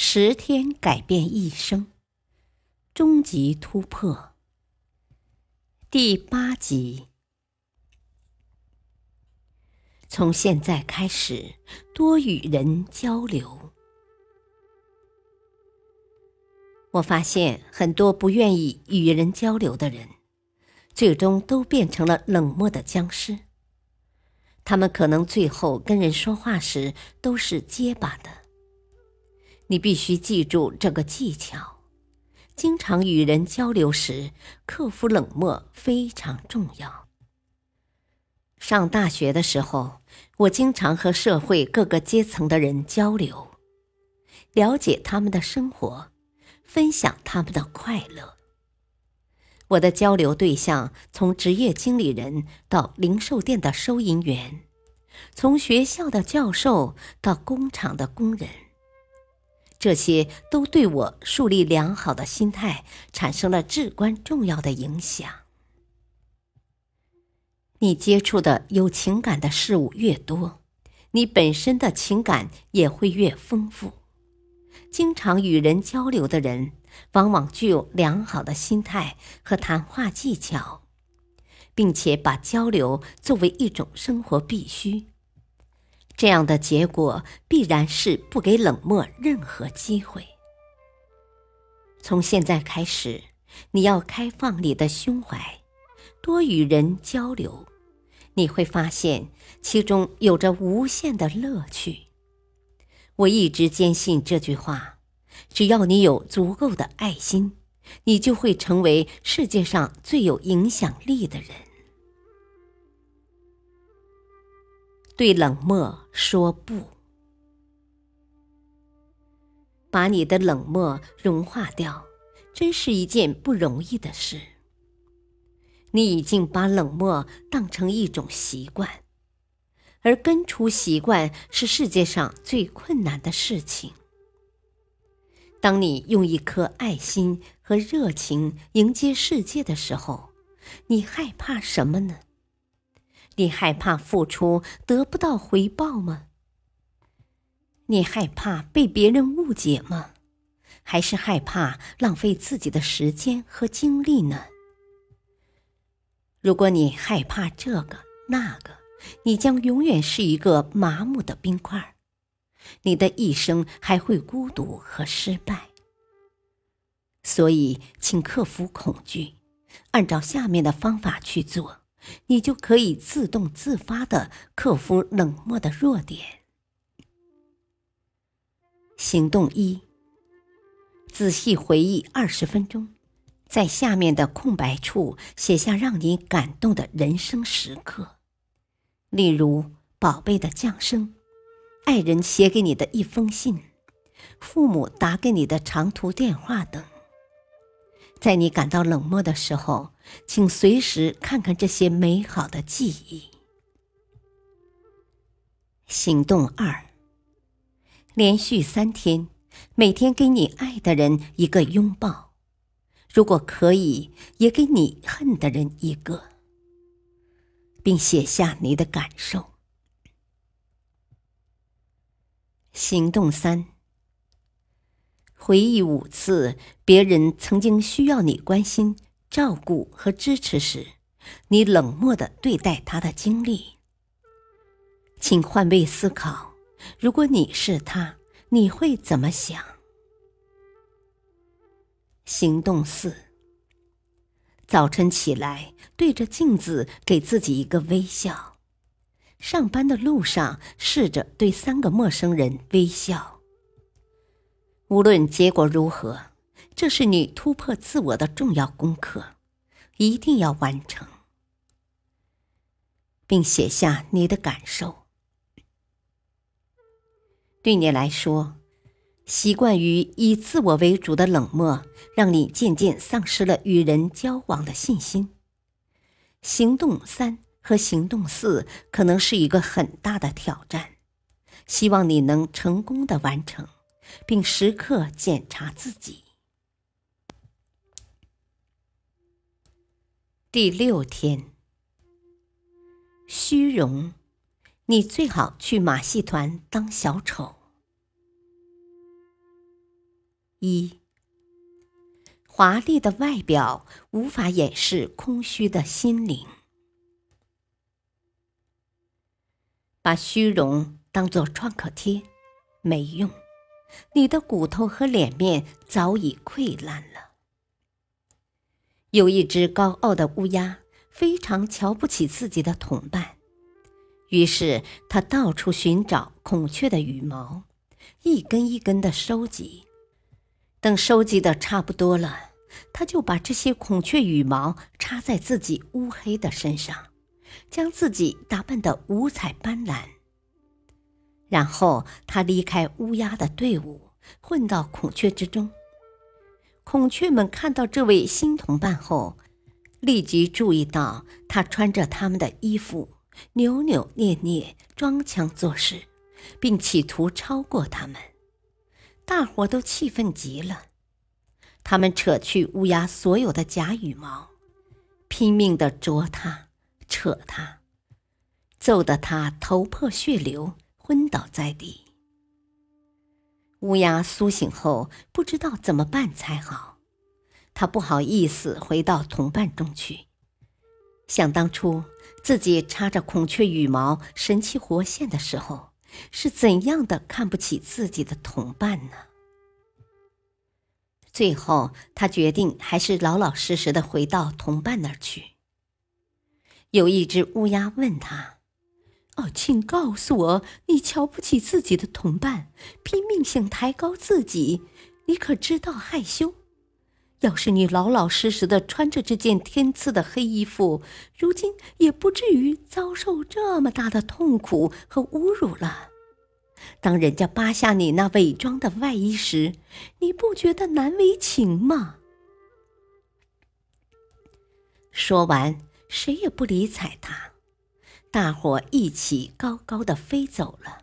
十天改变一生，终极突破。第八集，从现在开始多与人交流。我发现很多不愿意与人交流的人，最终都变成了冷漠的僵尸。他们可能最后跟人说话时都是结巴的。你必须记住这个技巧：经常与人交流时，克服冷漠非常重要。上大学的时候，我经常和社会各个阶层的人交流，了解他们的生活，分享他们的快乐。我的交流对象从职业经理人到零售店的收银员，从学校的教授到工厂的工人。这些都对我树立良好的心态产生了至关重要的影响。你接触的有情感的事物越多，你本身的情感也会越丰富。经常与人交流的人，往往具有良好的心态和谈话技巧，并且把交流作为一种生活必须。这样的结果必然是不给冷漠任何机会。从现在开始，你要开放你的胸怀，多与人交流，你会发现其中有着无限的乐趣。我一直坚信这句话：只要你有足够的爱心，你就会成为世界上最有影响力的人。对冷漠说不，把你的冷漠融化掉，真是一件不容易的事。你已经把冷漠当成一种习惯，而根除习惯是世界上最困难的事情。当你用一颗爱心和热情迎接世界的时候，你害怕什么呢？你害怕付出得不到回报吗？你害怕被别人误解吗？还是害怕浪费自己的时间和精力呢？如果你害怕这个那个，你将永远是一个麻木的冰块，你的一生还会孤独和失败。所以，请克服恐惧，按照下面的方法去做。你就可以自动自发的克服冷漠的弱点。行动一：仔细回忆二十分钟，在下面的空白处写下让你感动的人生时刻，例如宝贝的降生、爱人写给你的一封信、父母打给你的长途电话等。在你感到冷漠的时候，请随时看看这些美好的记忆。行动二：连续三天，每天给你爱的人一个拥抱，如果可以，也给你恨的人一个，并写下你的感受。行动三。回忆五次别人曾经需要你关心、照顾和支持时，你冷漠的对待他的经历。请换位思考，如果你是他，你会怎么想？行动四：早晨起来，对着镜子给自己一个微笑；上班的路上，试着对三个陌生人微笑。无论结果如何，这是你突破自我的重要功课，一定要完成，并写下你的感受。对你来说，习惯于以自我为主的冷漠，让你渐渐丧失了与人交往的信心。行动三和行动四可能是一个很大的挑战，希望你能成功的完成，并时刻检查自己。第六天，虚荣，你最好去马戏团当小丑。一，华丽的外表无法掩饰空虚的心灵。把虚荣当作创可贴，没用，你的骨头和脸面早已溃烂了。有一只高傲的乌鸦，非常瞧不起自己的同伴，于是它到处寻找孔雀的羽毛，一根一根的收集。等收集的差不多了，它就把这些孔雀羽毛插在自己乌黑的身上，将自己打扮得五彩斑斓。然后他离开乌鸦的队伍，混到孔雀之中。孔雀们看到这位新同伴后，立即注意到他穿着他们的衣服，扭扭捏捏、装腔作势，并企图超过他们。大伙都气愤极了，他们扯去乌鸦所有的假羽毛，拼命地啄它、扯它，揍得它头破血流，昏倒在地。乌鸦苏醒后，不知道怎么办才好。他不好意思回到同伴中去，想当初自己插着孔雀羽毛神气活现的时候，是怎样的看不起自己的同伴呢？最后，他决定还是老老实实的回到同伴那儿去。有一只乌鸦问他。哦，请告诉我，你瞧不起自己的同伴，拼命想抬高自己，你可知道害羞？要是你老老实实的穿着这件天赐的黑衣服，如今也不至于遭受这么大的痛苦和侮辱了。当人家扒下你那伪装的外衣时，你不觉得难为情吗？说完，谁也不理睬他。大伙一起高高的飞走了。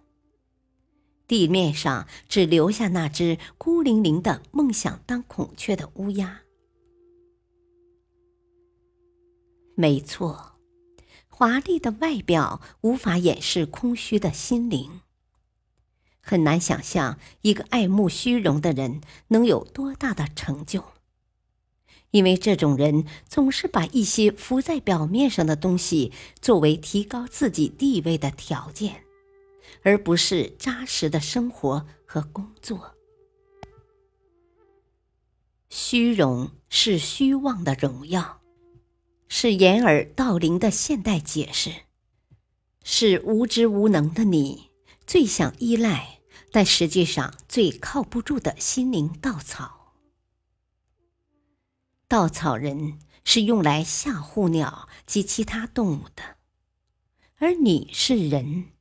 地面上只留下那只孤零零的梦想当孔雀的乌鸦。没错，华丽的外表无法掩饰空虚的心灵。很难想象一个爱慕虚荣的人能有多大的成就。因为这种人总是把一些浮在表面上的东西作为提高自己地位的条件，而不是扎实的生活和工作。虚荣是虚妄的荣耀，是掩耳盗铃的现代解释，是无知无能的你最想依赖，但实际上最靠不住的心灵稻草。稻草人是用来吓唬鸟及其他动物的，而你是人，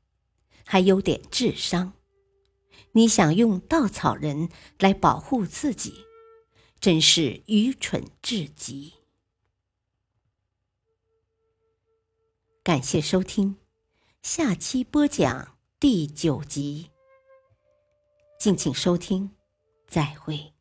还有点智商，你想用稻草人来保护自己，真是愚蠢至极。感谢收听，下期播讲第九集，敬请收听，再会。